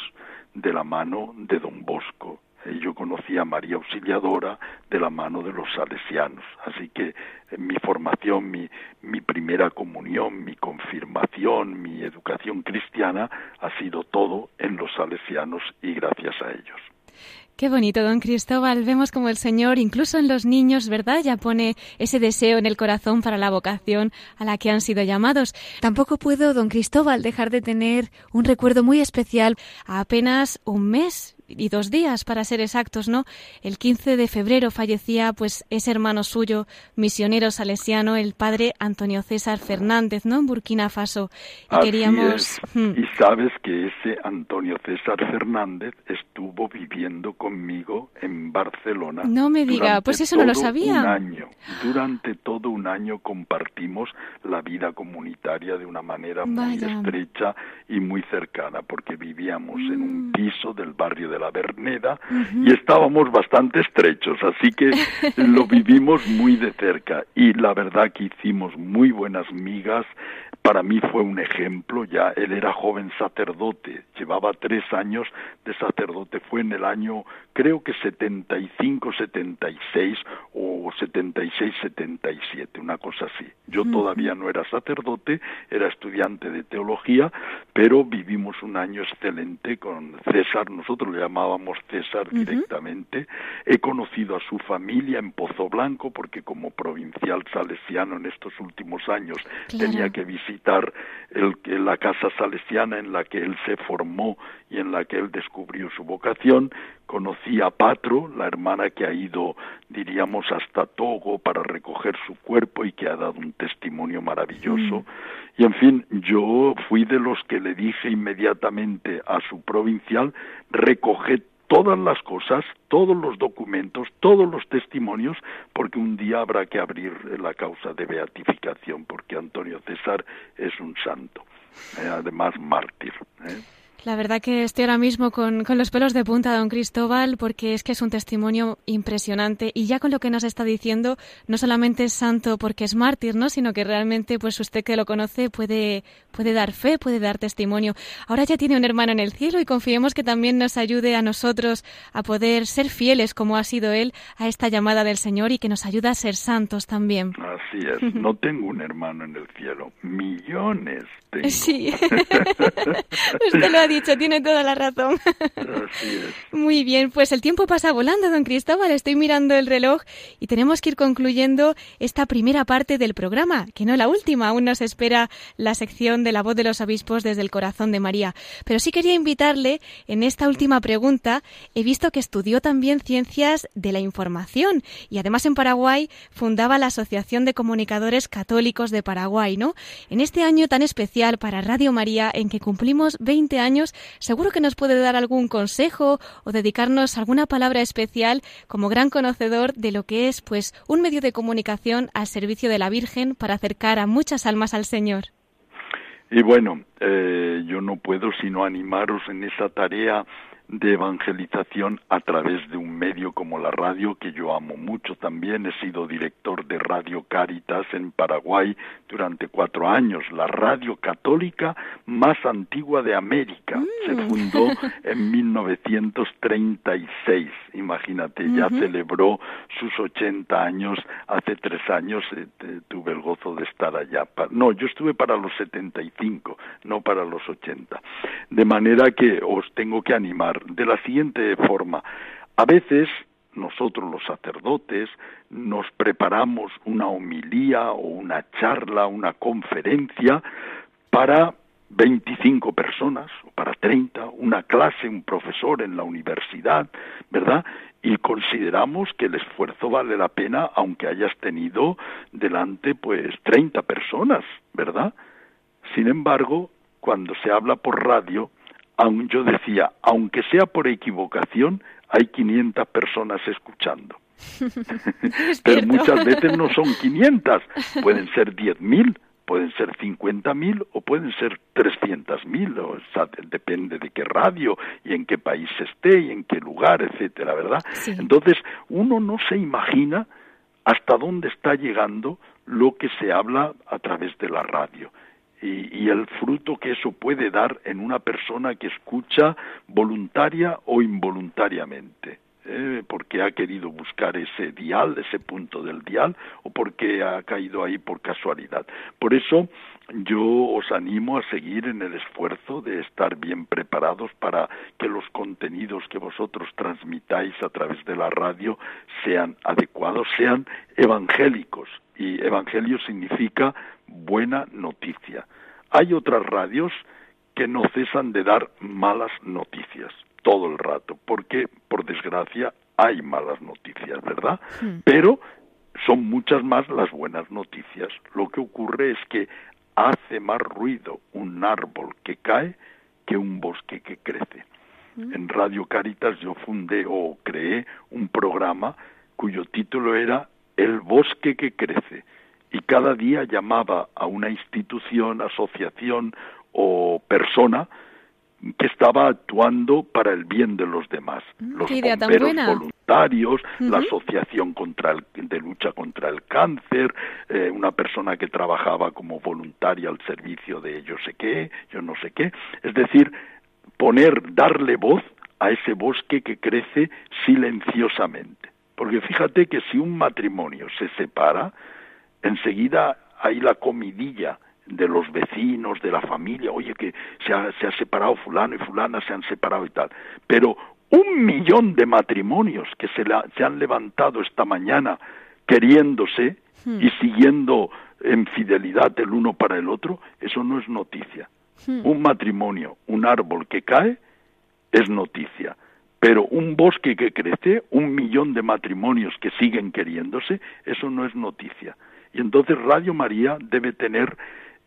de la mano de don Bosco. Eh, yo conocí a María Auxiliadora de la mano de los salesianos. Así que eh, mi formación, mi, mi primera comunión, mi confirmación, mi educación cristiana ha sido todo en los salesianos y gracias a ellos. Qué bonito, don Cristóbal. Vemos como el Señor, incluso en los niños, ¿verdad? Ya pone ese deseo en el corazón para la vocación a la que han sido llamados. Tampoco puedo, don Cristóbal, dejar de tener un recuerdo muy especial a apenas un mes y dos días para ser exactos, ¿no? El 15 de febrero fallecía pues ese hermano suyo, misionero salesiano, el padre Antonio César Fernández, ¿no? En Burkina Faso. Y queríamos hmm. y sabes que ese Antonio César Fernández estuvo viviendo conmigo en Barcelona. No me diga, pues eso no lo sabía. Un año, durante todo un año compartimos la vida comunitaria de una manera muy estrecha y muy cercana porque vivíamos en un mm. piso del barrio de la Verneda y estábamos bastante estrechos, así que [LAUGHS] lo vivimos muy de cerca y la verdad que hicimos muy buenas migas. Para mí fue un ejemplo, ya él era joven sacerdote, llevaba tres años de sacerdote, fue en el año creo que 75, 76 o 76, 77, una cosa así. Yo todavía no era sacerdote, era estudiante de teología, pero vivimos un año excelente con César, nosotros le llamábamos César directamente. He conocido a su familia en Pozo Blanco porque como provincial salesiano en estos últimos años tenía que visitar el, la casa salesiana en la que él se formó y en la que él descubrió su vocación. Conocí a Patro, la hermana que ha ido, diríamos, hasta Togo para recoger su cuerpo y que ha dado un testimonio maravilloso. Y en fin, yo fui de los que le dije inmediatamente a su provincial, recoge todas las cosas, todos los documentos, todos los testimonios, porque un día habrá que abrir la causa de beatificación, porque Antonio César es un santo, eh, además mártir. ¿eh? La verdad que estoy ahora mismo con, con, los pelos de punta, don Cristóbal, porque es que es un testimonio impresionante y ya con lo que nos está diciendo, no solamente es santo porque es mártir, ¿no? sino que realmente, pues usted que lo conoce puede, puede dar fe, puede dar testimonio. Ahora ya tiene un hermano en el cielo y confiemos que también nos ayude a nosotros a poder ser fieles como ha sido él a esta llamada del Señor y que nos ayuda a ser santos también. Así es, no tengo un hermano en el cielo, millones Sí, [LAUGHS] usted lo ha dicho, tiene toda la razón. Muy bien, pues el tiempo pasa volando, don Cristóbal. Estoy mirando el reloj y tenemos que ir concluyendo esta primera parte del programa, que no la última. Aún nos espera la sección de la voz de los obispos desde el corazón de María. Pero sí quería invitarle en esta última pregunta. He visto que estudió también ciencias de la información y además en Paraguay fundaba la Asociación de Comunicadores Católicos de Paraguay, ¿no? En este año tan especial para Radio María en que cumplimos 20 años, seguro que nos puede dar algún consejo o dedicarnos alguna palabra especial como gran conocedor de lo que es pues un medio de comunicación al servicio de la Virgen para acercar a muchas almas al Señor. Y bueno, eh, yo no puedo sino animaros en esa tarea de evangelización a través de un medio como la radio, que yo amo mucho también. He sido director de Radio Caritas en Paraguay durante cuatro años, la radio católica más antigua de América. Se Mm. fundó en [LAUGHS] 1936, imagínate, ya celebró sus 80 años hace tres años, eh, tuve el gozo de estar allá. No, yo estuve para los 75, no para los 80. De manera que os tengo que animar de la siguiente forma. A veces nosotros los sacerdotes nos preparamos una homilía o una charla, una conferencia para 25 personas o para 30, una clase, un profesor en la universidad, ¿verdad? Y consideramos que el esfuerzo vale la pena aunque hayas tenido delante pues 30 personas, ¿verdad? Sin embargo, cuando se habla por radio, aun yo decía, aunque sea por equivocación, hay 500 personas escuchando. [LAUGHS] Es Pero muchas veces no son [LAUGHS] 500, pueden ser 10.000, pueden ser 50.000 o pueden ser 300.000, o sea, depende de qué radio y en qué país esté y en qué lugar, etcétera, ¿verdad? Sí. Entonces, uno no se imagina hasta dónde está llegando lo que se habla a través de la radio y, y el fruto que eso puede dar en una persona que escucha voluntaria o involuntariamente. ¿eh? porque ha querido buscar ese dial, ese punto del dial, o porque ha caído ahí por casualidad. Por eso yo os animo a seguir en el esfuerzo de estar bien preparados para que los contenidos que vosotros transmitáis a través de la radio sean adecuados, sean evangélicos. Y evangelio significa buena noticia. Hay otras radios que no cesan de dar malas noticias todo el rato, porque por desgracia hay malas noticias, ¿verdad? Pero son muchas más las buenas noticias. Lo que ocurre es que hace más ruido un árbol que cae que un bosque que crece. En Radio Caritas yo fundé o creé un programa cuyo título era El bosque que crece y cada día llamaba a una institución, asociación o persona que estaba actuando para el bien de los demás. Los idea tan bomberos voluntarios, la asociación contra el- de lucha contra el cáncer, eh, una persona que trabajaba como voluntaria al servicio de yo sé qué, yo no sé qué. Es decir, poner, darle voz a ese bosque que crece silenciosamente. Porque fíjate que si un matrimonio se separa, enseguida hay la comidilla de los vecinos, de la familia, oye que se ha, se ha separado fulano y fulana se han separado y tal. Pero un millón de matrimonios que se, la- se han levantado esta mañana queriéndose y siguiendo en fidelidad el uno para el otro, eso no es noticia. Un matrimonio, un árbol que cae, es noticia. Pero un bosque que crece, un millón de matrimonios que siguen queriéndose, eso no es noticia. Y entonces Radio María debe tener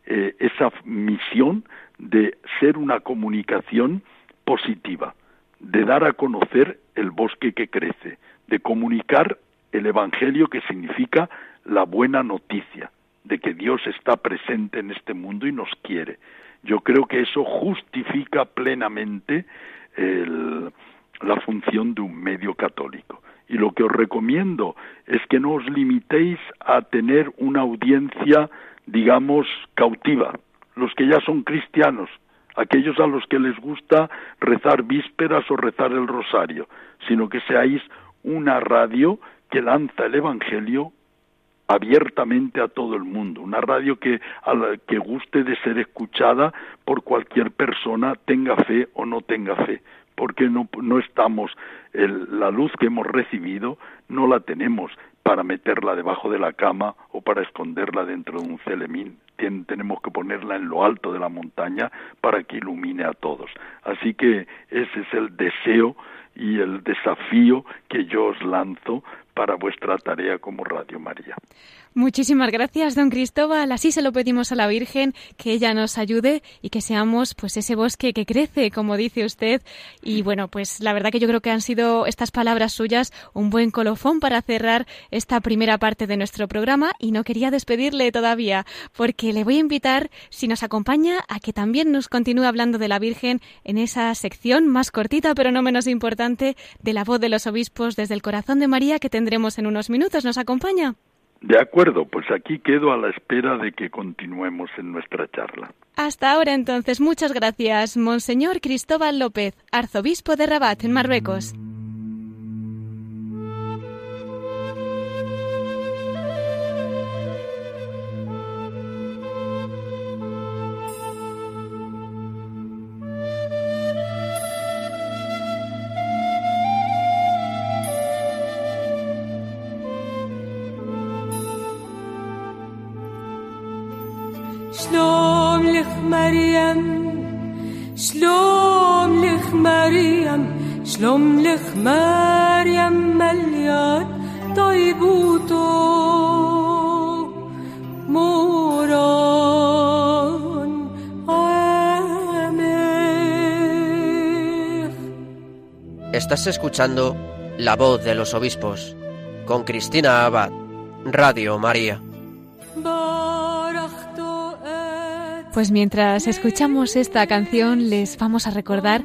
eh, esa misión de ser una comunicación positiva, de dar a conocer el bosque que crece, de comunicar el Evangelio que significa la buena noticia de que Dios está presente en este mundo y nos quiere. Yo creo que eso justifica plenamente el- la función de un medio católico. Y lo que os recomiendo es que no os limitéis a tener una audiencia, digamos, cautiva. Los que ya son cristianos, aquellos a los que les gusta rezar vísperas o rezar el rosario, sino que seáis una radio que lanza el Evangelio abiertamente a todo el mundo, una radio que, a la que guste de ser escuchada por cualquier persona, tenga fe o no tenga fe, porque no, no estamos, el- la luz que hemos recibido no la tenemos para meterla debajo de la cama o para esconderla dentro de un celemín. Tenemos que ponerla en lo alto de la montaña para que ilumine a todos. Así que ese es el deseo y el desafío que yo os lanzo para vuestra tarea como Radio María. Muchísimas gracias, don Cristóbal. Así se lo pedimos a la Virgen, que ella nos ayude y que seamos pues ese bosque que crece, como dice usted. Y bueno, pues la verdad que yo creo que han sido estas palabras suyas un buen colofón para cerrar esta primera parte de nuestro programa y no quería despedirle todavía, porque le voy a invitar, si nos acompaña, a que también nos continúe hablando de la Virgen en esa sección más cortita, pero no menos importante, de la voz de los obispos desde el corazón de María que tendremos en unos minutos. ¿Nos acompaña? De acuerdo, pues aquí quedo a la espera de que continuemos en nuestra charla. Hasta ahora entonces, muchas gracias, Monseñor Cristóbal López, arzobispo de Rabat, en Marruecos. Estás escuchando La voz de los obispos con Cristina Abad, Radio María. Pues mientras escuchamos esta canción, les vamos a recordar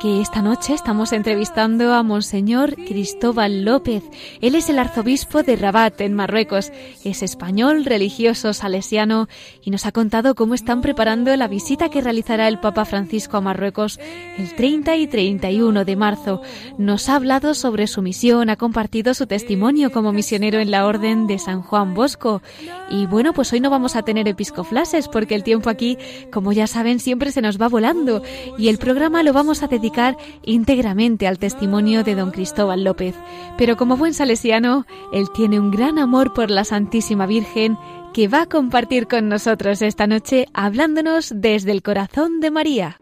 que esta noche estamos entrevistando a Monseñor Cristóbal López. Él es el arzobispo de Rabat, en Marruecos. Es español, religioso, salesiano y nos ha contado cómo están preparando la visita que realizará el Papa Francisco a Marruecos el 30 y 31 de marzo. Nos ha hablado sobre su misión, ha compartido su testimonio como misionero en la Orden de San Juan Bosco. Y bueno, pues hoy no vamos a tener episcoflases porque el tiempo aquí como ya saben, siempre se nos va volando y el programa lo vamos a dedicar íntegramente al testimonio de don Cristóbal López. Pero como buen salesiano, él tiene un gran amor por la Santísima Virgen que va a compartir con nosotros esta noche hablándonos desde el corazón de María.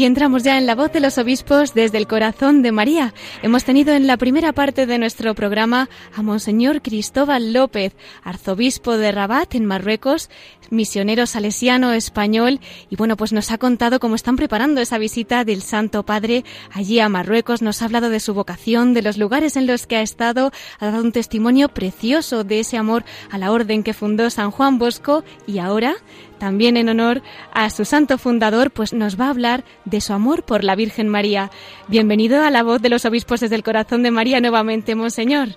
Y entramos ya en la voz de los obispos desde el corazón de María. Hemos tenido en la primera parte de nuestro programa a Monseñor Cristóbal López, arzobispo de Rabat en Marruecos, misionero salesiano español, y bueno, pues nos ha contado cómo están preparando esa visita del Santo Padre allí a Marruecos, nos ha hablado de su vocación, de los lugares en los que ha estado, ha dado un testimonio precioso de ese amor a la orden que fundó San Juan Bosco y ahora también en honor a su santo fundador, pues nos va a hablar de su amor por la Virgen María. Bienvenido a la voz de los obispos desde el corazón de María nuevamente, Monseñor.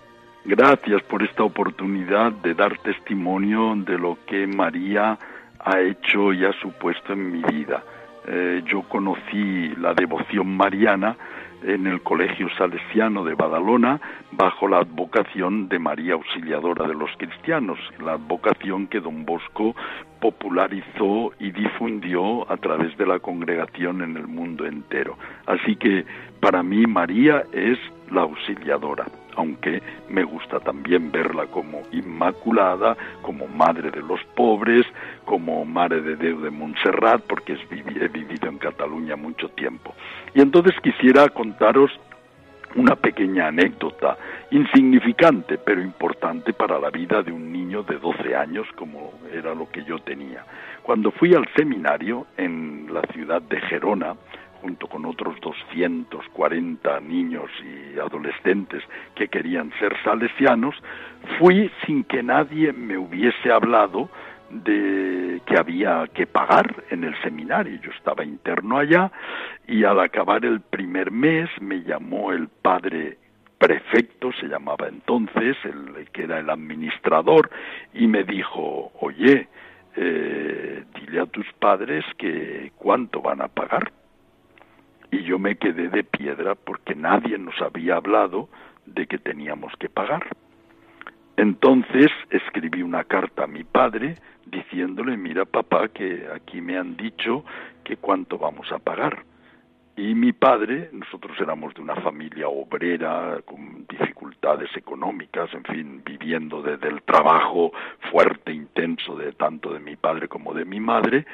Gracias por esta oportunidad de dar testimonio de lo que María ha hecho y ha supuesto en mi vida. Eh, yo conocí la devoción mariana en el Colegio Salesiano de Badalona bajo la advocación de María Auxiliadora de los Cristianos, la advocación que don Bosco popularizó y difundió a través de la congregación en el mundo entero. Así que para mí María es la auxiliadora aunque me gusta también verla como inmaculada, como madre de los pobres, como madre de Dios de Montserrat, porque he vivido en Cataluña mucho tiempo. Y entonces quisiera contaros una pequeña anécdota, insignificante pero importante para la vida de un niño de 12 años, como era lo que yo tenía. Cuando fui al seminario en la ciudad de Gerona, junto con otros 240 niños y adolescentes que querían ser salesianos, fui sin que nadie me hubiese hablado de que había que pagar en el seminario. Yo estaba interno allá y al acabar el primer mes me llamó el padre prefecto, se llamaba entonces, el que era el administrador, y me dijo, oye, eh, dile a tus padres que cuánto van a pagar y yo me quedé de piedra porque nadie nos había hablado de que teníamos que pagar. Entonces escribí una carta a mi padre diciéndole, mira papá, que aquí me han dicho que cuánto vamos a pagar. Y mi padre, nosotros éramos de una familia obrera con dificultades económicas, en fin, viviendo desde el trabajo fuerte, intenso de tanto de mi padre como de mi madre,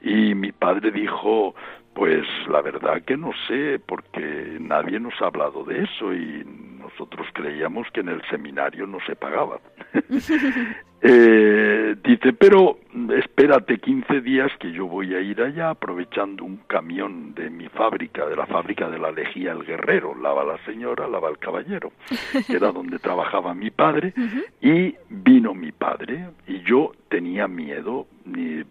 y mi padre dijo, pues la verdad que no sé, porque nadie nos ha hablado de eso y nosotros creíamos que en el seminario no se pagaba. [LAUGHS] Eh, dice, pero espérate 15 días que yo voy a ir allá aprovechando un camión de mi fábrica, de la fábrica de la Lejía El Guerrero, lava la señora, lava el caballero, que era donde trabajaba mi padre, [LAUGHS] y vino mi padre y yo tenía miedo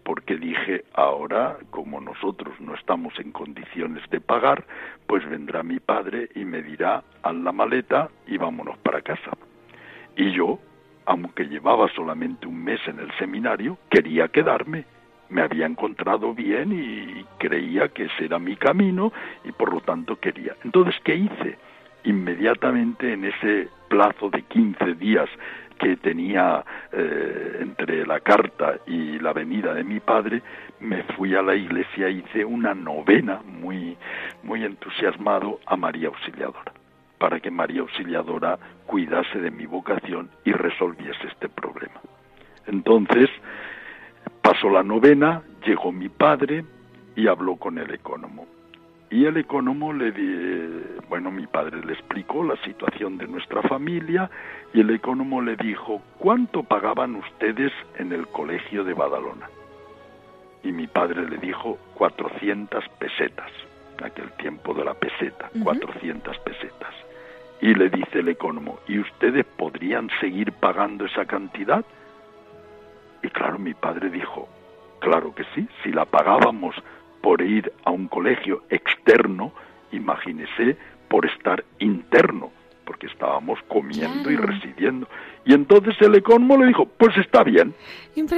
porque dije, ahora como nosotros no estamos en condiciones de pagar, pues vendrá mi padre y me dirá, haz la maleta y vámonos para casa. Y yo aunque llevaba solamente un mes en el seminario, quería quedarme. Me había encontrado bien y creía que ese era mi camino y por lo tanto quería. Entonces, ¿qué hice? Inmediatamente en ese plazo de 15 días que tenía eh, entre la carta y la venida de mi padre, me fui a la iglesia, e hice una novena muy, muy entusiasmado a María Auxiliadora para que María Auxiliadora cuidase de mi vocación y resolviese este problema. Entonces, pasó la novena, llegó mi padre y habló con el ecónomo. Y el ecónomo le di, bueno, mi padre le explicó la situación de nuestra familia y el ecónomo le dijo, ¿cuánto pagaban ustedes en el colegio de Badalona? Y mi padre le dijo, 400 pesetas, en aquel tiempo de la peseta, 400 pesetas. Y le dice el economo, ¿y ustedes podrían seguir pagando esa cantidad? Y claro, mi padre dijo, claro que sí, si la pagábamos por ir a un colegio externo, imagínese por estar interno, porque estábamos comiendo y residiendo. Y entonces el economo le dijo, pues está bien,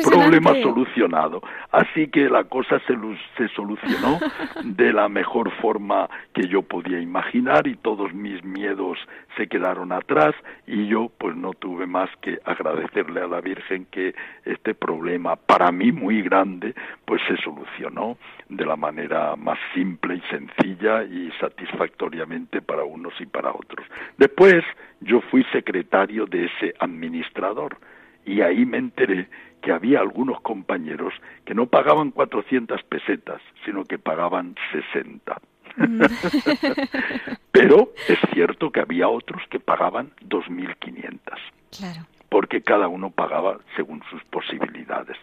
problema solucionado. Así que la cosa se, se solucionó de la mejor forma que yo podía imaginar y todos mis miedos se quedaron atrás y yo pues no tuve más que agradecerle a la Virgen que este problema para mí muy grande pues se solucionó de la manera más simple y sencilla y satisfactoriamente para unos y para otros. Después yo fui secretario de ese administrador y ahí me enteré que había algunos compañeros que no pagaban 400 pesetas, sino que pagaban 60. Mm. [LAUGHS] Pero es cierto que había otros que pagaban 2.500. Claro. Porque cada uno pagaba según sus posibilidades.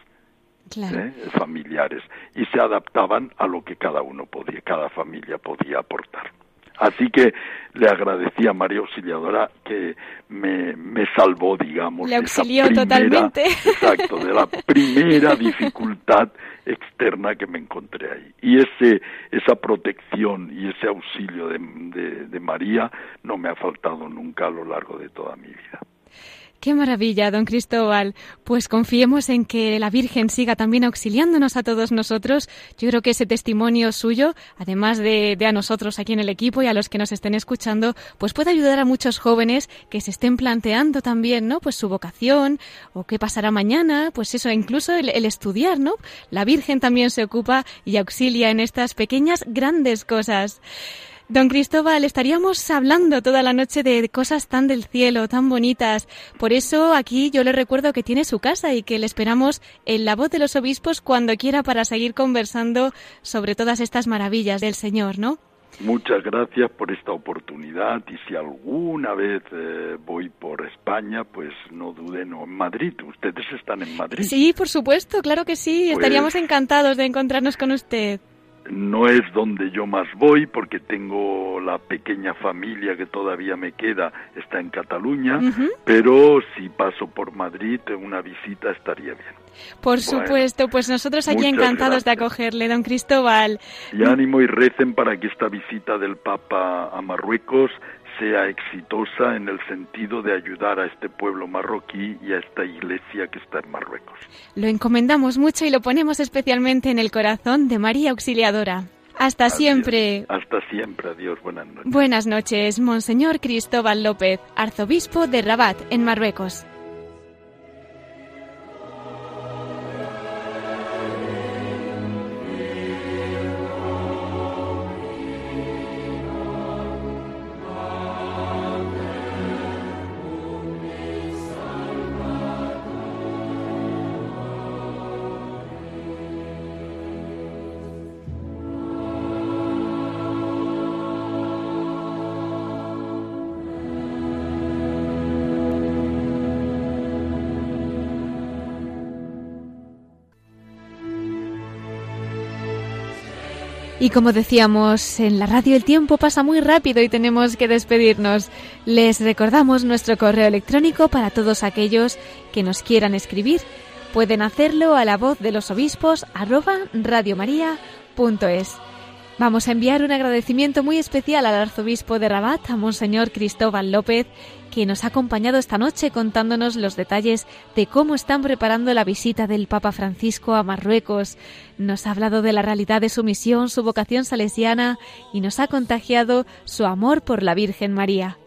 ¿eh? familiares y se adaptaban a lo que cada uno podía, cada familia podía aportar. Así que le agradecí a María Auxiliadora que me, me salvó, digamos, le auxilió totalmente. Exacto, de la primera dificultad externa que me encontré ahí. Y ese, esa protección y ese auxilio de, de María no me ha faltado nunca a lo largo de toda mi vida. Qué maravilla, don Cristóbal. Pues confiemos en que la Virgen siga también auxiliándonos a todos nosotros. Yo creo que ese testimonio suyo, además de, a nosotros aquí en el equipo y a los que nos estén escuchando, pues puede ayudar a muchos jóvenes que se estén planteando también, ¿no? Pues su vocación o qué pasará mañana, pues eso, incluso el, el estudiar, ¿no? La Virgen también se ocupa y auxilia en estas pequeñas grandes cosas. Don Cristóbal, estaríamos hablando toda la noche de cosas tan del cielo, tan bonitas. Por eso aquí yo le recuerdo que tiene su casa y que le esperamos en la voz de los obispos cuando quiera para seguir conversando sobre todas estas maravillas del Señor, ¿no? Muchas gracias por esta oportunidad y si alguna vez eh, voy por España, pues no duden, o en Madrid, ustedes están en Madrid. Sí, por supuesto, claro que sí, pues estaríamos encantados de encontrarnos con usted no es donde yo más voy porque tengo la pequeña familia que todavía me queda está en Cataluña, pero si paso por Madrid una visita estaría bien. Por supuesto, pues nosotros aquí encantados de acogerle, don Cristóbal. Y ánimo y recen para que esta visita del Papa a Marruecos sea exitosa en el sentido de ayudar a este pueblo marroquí y a esta iglesia que está en Marruecos. Lo encomendamos mucho y lo ponemos especialmente en el corazón de María Auxiliadora. Hasta siempre. Hasta siempre. Adiós. Buenas noches. Buenas noches, Monseñor Cristóbal López, arzobispo de Rabat, en Marruecos. Y como decíamos, en la radio el tiempo pasa muy rápido y tenemos que despedirnos. Les recordamos nuestro correo electrónico para todos aquellos que nos quieran escribir. Pueden hacerlo a la voz de los obispos arroba radiomaria.es. Vamos a enviar un agradecimiento muy especial al arzobispo de Rabat, a Monseñor Cristóbal López, que nos ha acompañado esta noche contándonos los detalles de cómo están preparando la visita del Papa Francisco a Marruecos. Nos ha hablado de la realidad de su misión, su vocación salesiana y nos ha contagiado su amor por la Virgen María.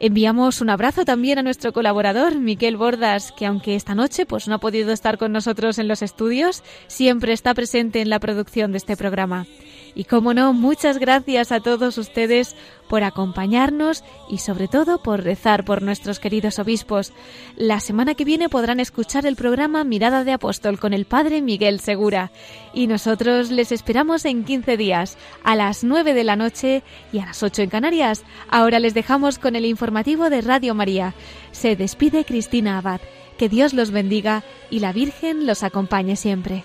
Enviamos un abrazo también a nuestro colaborador, Miquel Bordas, que aunque esta noche pues no ha podido estar con nosotros en los estudios, siempre está presente en la producción de este programa. Y como no, muchas gracias a todos ustedes por acompañarnos y sobre todo por rezar por nuestros queridos obispos. La semana que viene podrán escuchar el programa Mirada de Apóstol con el Padre Miguel Segura. Y nosotros les esperamos en 15 días, a las 9 de la noche y a las 8 en Canarias. Ahora les dejamos con el informativo de Radio María. Se despide Cristina Abad. Que Dios los bendiga y la Virgen los acompañe siempre.